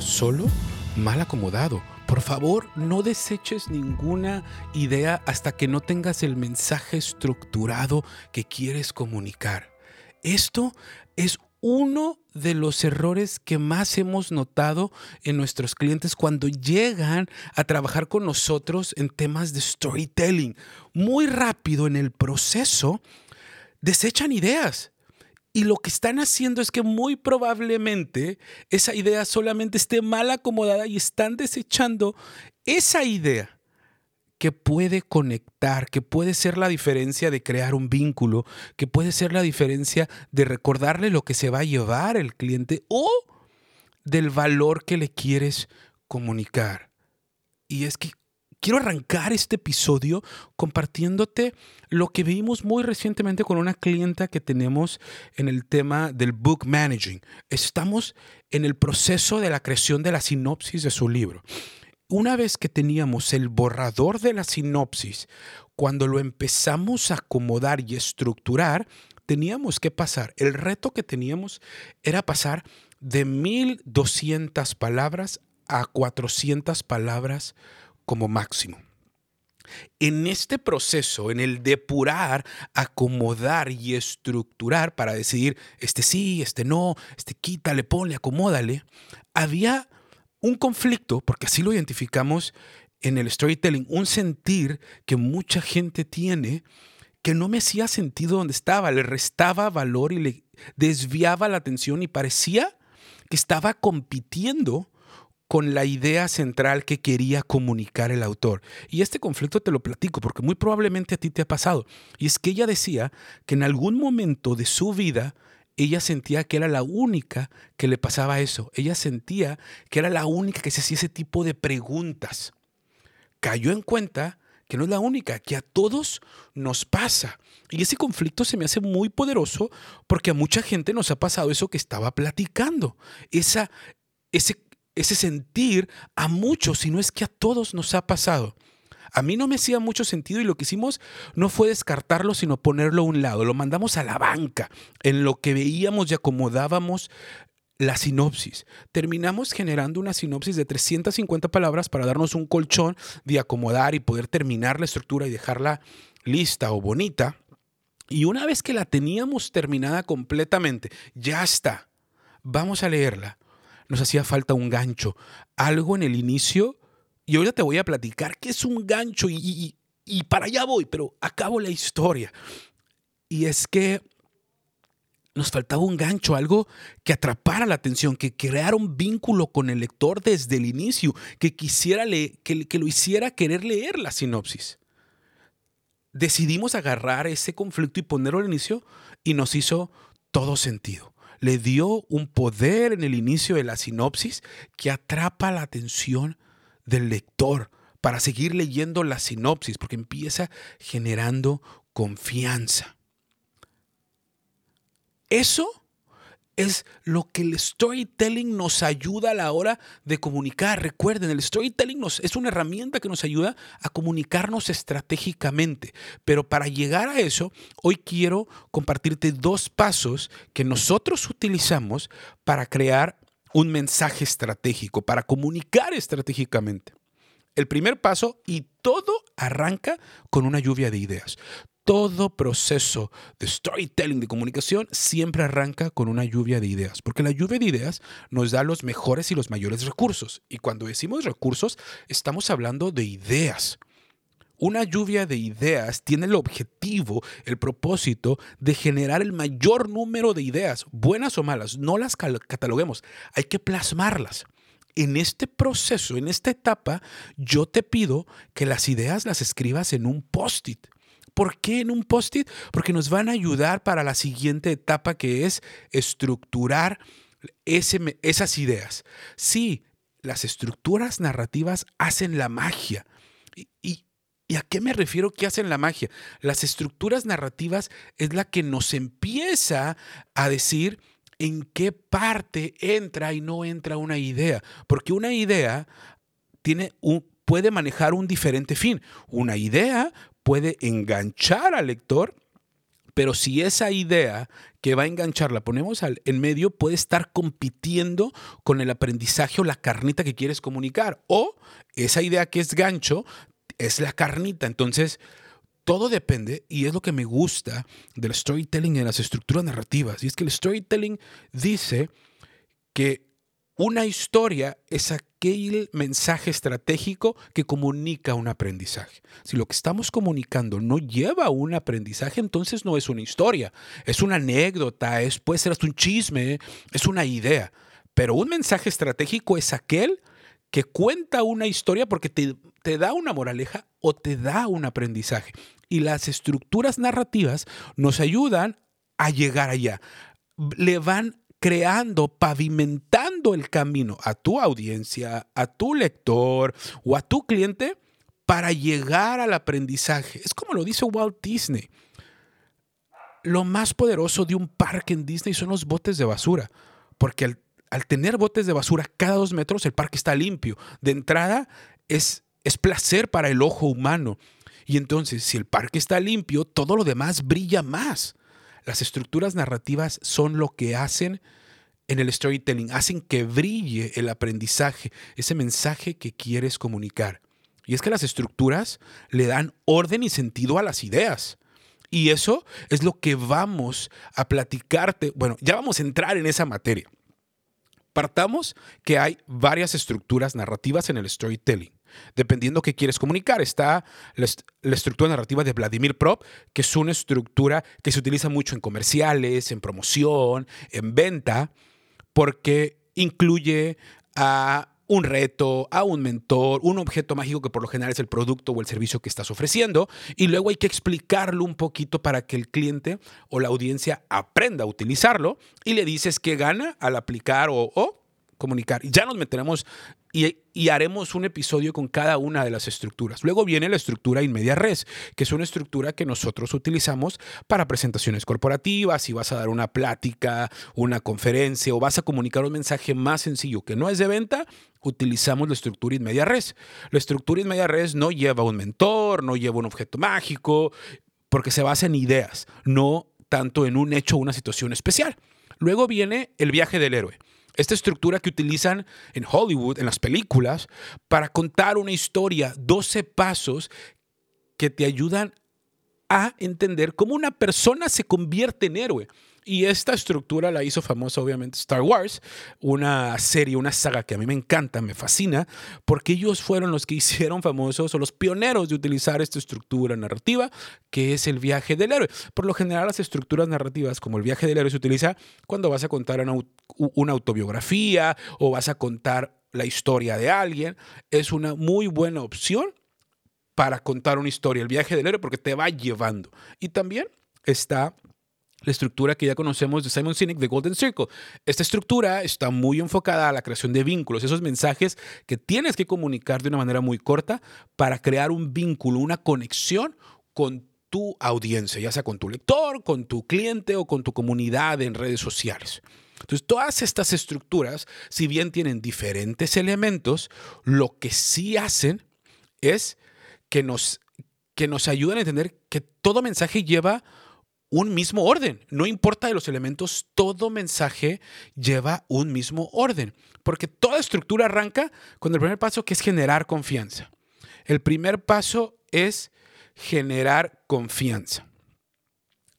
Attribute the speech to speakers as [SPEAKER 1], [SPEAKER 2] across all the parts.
[SPEAKER 1] solo mal acomodado. Por favor, no deseches ninguna idea hasta que no tengas el mensaje estructurado que quieres comunicar. Esto es uno de los errores que más hemos notado en nuestros clientes cuando llegan a trabajar con nosotros en temas de storytelling. Muy rápido en el proceso, desechan ideas. Y lo que están haciendo es que muy probablemente esa idea solamente esté mal acomodada y están desechando esa idea que puede conectar, que puede ser la diferencia de crear un vínculo, que puede ser la diferencia de recordarle lo que se va a llevar el cliente o del valor que le quieres comunicar. Y es que quiero arrancar este episodio compartiéndote lo que vimos muy recientemente con una clienta que tenemos en el tema del book managing. Estamos en el proceso de la creación de la sinopsis de su libro una vez que teníamos el borrador de la sinopsis, cuando lo empezamos a acomodar y estructurar, teníamos que pasar, el reto que teníamos era pasar de 1200 palabras a 400 palabras como máximo. En este proceso, en el depurar, acomodar y estructurar para decidir este sí, este no, este quítale, ponle, acomódale, había un conflicto, porque así lo identificamos en el storytelling, un sentir que mucha gente tiene que no me hacía sentido donde estaba, le restaba valor y le desviaba la atención y parecía que estaba compitiendo con la idea central que quería comunicar el autor. Y este conflicto te lo platico porque muy probablemente a ti te ha pasado. Y es que ella decía que en algún momento de su vida ella sentía que era la única que le pasaba eso. Ella sentía que era la única que se hacía ese tipo de preguntas. Cayó en cuenta que no es la única, que a todos nos pasa. Y ese conflicto se me hace muy poderoso porque a mucha gente nos ha pasado eso que estaba platicando. Esa, ese, ese sentir a muchos, si no es que a todos nos ha pasado. A mí no me hacía mucho sentido y lo que hicimos no fue descartarlo, sino ponerlo a un lado. Lo mandamos a la banca en lo que veíamos y acomodábamos la sinopsis. Terminamos generando una sinopsis de 350 palabras para darnos un colchón de acomodar y poder terminar la estructura y dejarla lista o bonita. Y una vez que la teníamos terminada completamente, ya está, vamos a leerla. Nos hacía falta un gancho, algo en el inicio y ahorita te voy a platicar qué es un gancho y, para allá voy, pero acabo la historia. Y es que nos faltaba un gancho, algo que atrapara la atención, que creara un vínculo con el lector desde el inicio, que quisiera que, que lo hiciera querer leer la sinopsis. Decidimos agarrar ese conflicto y ponerlo al inicio y nos hizo todo sentido. Le dio un poder en el inicio de la sinopsis que atrapa la atención del lector para seguir leyendo la sinopsis, porque empieza generando confianza. Eso es lo que el storytelling nos ayuda a la hora de comunicar. Recuerden, el storytelling nos, es una herramienta que nos ayuda a comunicarnos estratégicamente. Pero para llegar a eso, hoy quiero compartirte dos pasos que nosotros utilizamos para crear un mensaje estratégico, para comunicar estratégicamente. El primer paso, y todo arranca con una lluvia de ideas. Todo proceso de storytelling, de comunicación, siempre arranca con una lluvia de ideas, porque la lluvia de ideas nos da los mejores y los mayores recursos. Y cuando decimos recursos, estamos hablando de ideas. Una lluvia de ideas tiene el objetivo, el propósito de generar el mayor número de ideas, buenas o malas. No las cataloguemos, hay que plasmarlas. En este proceso, en esta etapa, yo te pido que las ideas las escribas en un post-it. ¿Por qué en un post-it? Porque nos van a ayudar para la siguiente etapa que es estructurar esas ideas. Sí, las estructuras narrativas hacen la magia. y, ¿Y a qué me refiero que hacen la magia? Las estructuras narrativas es la que nos empieza a decir en qué parte entra y no entra una idea. Porque una idea tiene puede manejar un diferente fin. Una idea puede enganchar al lector Pero si esa idea que va a enganchar la ponemos al, en medio, puede estar compitiendo con el aprendizaje o la carnita que quieres comunicar. O esa idea que es gancho es la carnita. Entonces, todo depende, y es lo que me gusta del storytelling de las estructuras narrativas. Y es que el storytelling dice que una historia es aquel mensaje estratégico que comunica un aprendizaje. Si lo que estamos comunicando no lleva a un aprendizaje, entonces no es una historia, es una anécdota, es, puede ser hasta un chisme, es una idea. Pero un mensaje estratégico es aquel que cuenta una historia porque te, te da una moraleja o te da un aprendizaje. Y las estructuras narrativas nos ayudan a llegar allá. Le van creando, pavimentando el camino a tu audiencia, a tu lector o a tu cliente para llegar al aprendizaje. Es como lo dice Walt Disney. Lo más poderoso de un parque en Disney son los botes de basura, porque al, tener botes de basura cada dos metros el parque está limpio. De entrada es, es placer para el ojo humano. Y entonces, si el parque está limpio, todo lo demás brilla más. Las estructuras narrativas son lo que hacen en el storytelling, hacen que brille el aprendizaje, ese mensaje que quieres comunicar. Y es que las estructuras le dan orden y sentido a las ideas. Y eso es lo que vamos a platicarte. Bueno, ya vamos a entrar en esa materia. Partamos que hay varias estructuras narrativas en el storytelling dependiendo qué quieres comunicar. Está la, estructura narrativa de Vladimir Prop, que es una estructura que se utiliza mucho en comerciales, en promoción, en venta, porque incluye a un reto, a un mentor, un objeto mágico que por lo general es el producto o el servicio que estás ofreciendo, y luego hay que explicarlo un poquito para que el cliente o la audiencia aprenda a utilizarlo y le dices qué gana al aplicar o, comunicar. Ya nos meteremos y, haremos un episodio con cada una de las estructuras. Luego viene la estructura in media res, que es una estructura que nosotros utilizamos para presentaciones corporativas, si vas a dar una plática, una conferencia o vas a comunicar un mensaje más sencillo que no es de venta, utilizamos la estructura in media res. La estructura in media res no lleva un mentor, no lleva un objeto mágico, porque se basa en ideas, no tanto en un hecho o una situación especial. Luego viene el viaje del héroe esta estructura que utilizan en Hollywood, en las películas, para contar una historia, 12 pasos que te ayudan a entender cómo una persona se convierte en héroe. Y esta estructura la hizo famosa obviamente Star Wars, una serie, una saga que a mí me encanta, me fascina, porque ellos fueron los que hicieron famosos o los pioneros de utilizar esta estructura narrativa, que es el viaje del héroe. Por lo general las estructuras narrativas como el viaje del héroe se utiliza cuando vas a contar una, una autobiografía o vas a contar la historia de alguien. Es una muy buena opción para contar una historia, el viaje del héroe, porque te va llevando. Y también está la estructura que ya conocemos de Simon Sinek de Golden Circle. Esta estructura está muy enfocada a la creación de vínculos, esos mensajes que tienes que comunicar de una manera muy corta para crear un vínculo, una conexión con tu audiencia, ya sea con tu lector, con tu cliente o con tu comunidad en redes sociales. Entonces, todas estas estructuras, si bien tienen diferentes elementos, lo que sí hacen es que nos, que nos ayudan a entender que todo mensaje lleva un mismo orden. No importa de los elementos, todo mensaje lleva un mismo orden. Porque toda estructura arranca con el primer paso que es generar confianza. El primer paso es generar confianza.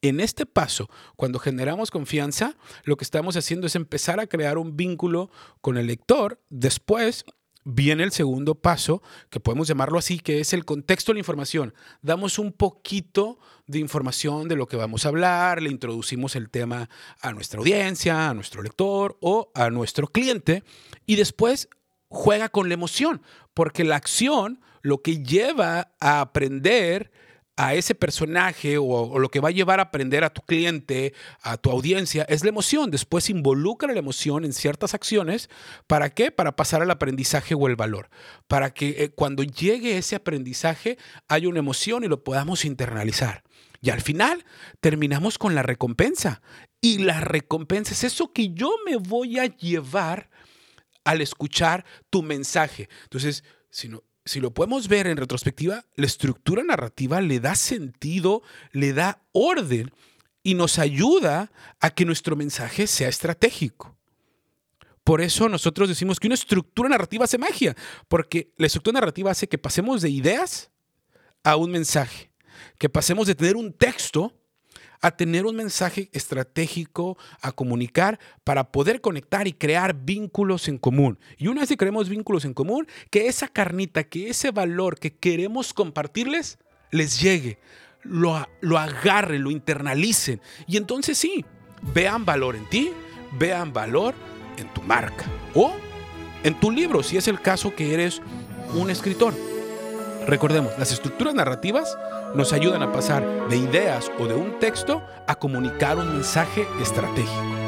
[SPEAKER 1] En este paso, cuando generamos confianza, lo que estamos haciendo es empezar a crear un vínculo con el lector. Después viene el segundo paso, que podemos llamarlo así, que es el contexto de la información. Damos un poquito de información de lo que vamos a hablar, le introducimos el tema a nuestra audiencia, a nuestro lector o a nuestro cliente y después juega con la emoción, porque la acción lo que lleva a aprender a ese personaje o, lo que va a llevar a aprender a tu cliente, a tu audiencia, es la emoción. Después involucra la emoción en ciertas acciones. ¿Para qué? Para pasar al aprendizaje o el valor. Para que eh, cuando llegue ese aprendizaje haya una emoción y lo podamos internalizar. Y al final terminamos con la recompensa. Y la recompensa es eso que yo me voy a llevar al escuchar tu mensaje. Entonces, si no, si lo podemos ver en retrospectiva, la estructura narrativa le da sentido, le da orden y nos ayuda a que nuestro mensaje sea estratégico. Por eso nosotros decimos que una estructura narrativa hace magia, porque la estructura narrativa hace que pasemos de ideas a un mensaje, que pasemos de tener un texto a tener un mensaje estratégico a comunicar para poder conectar y crear vínculos en común. Y una vez que creemos vínculos en común, que esa carnita, que ese valor que queremos compartirles, les llegue, lo, lo agarren, lo internalicen. Y entonces sí, vean valor en ti, vean valor en tu marca o en tu libro, si es el caso que eres un escritor. Recordemos, las estructuras narrativas nos ayudan a pasar de ideas o de un texto a comunicar un mensaje estratégico.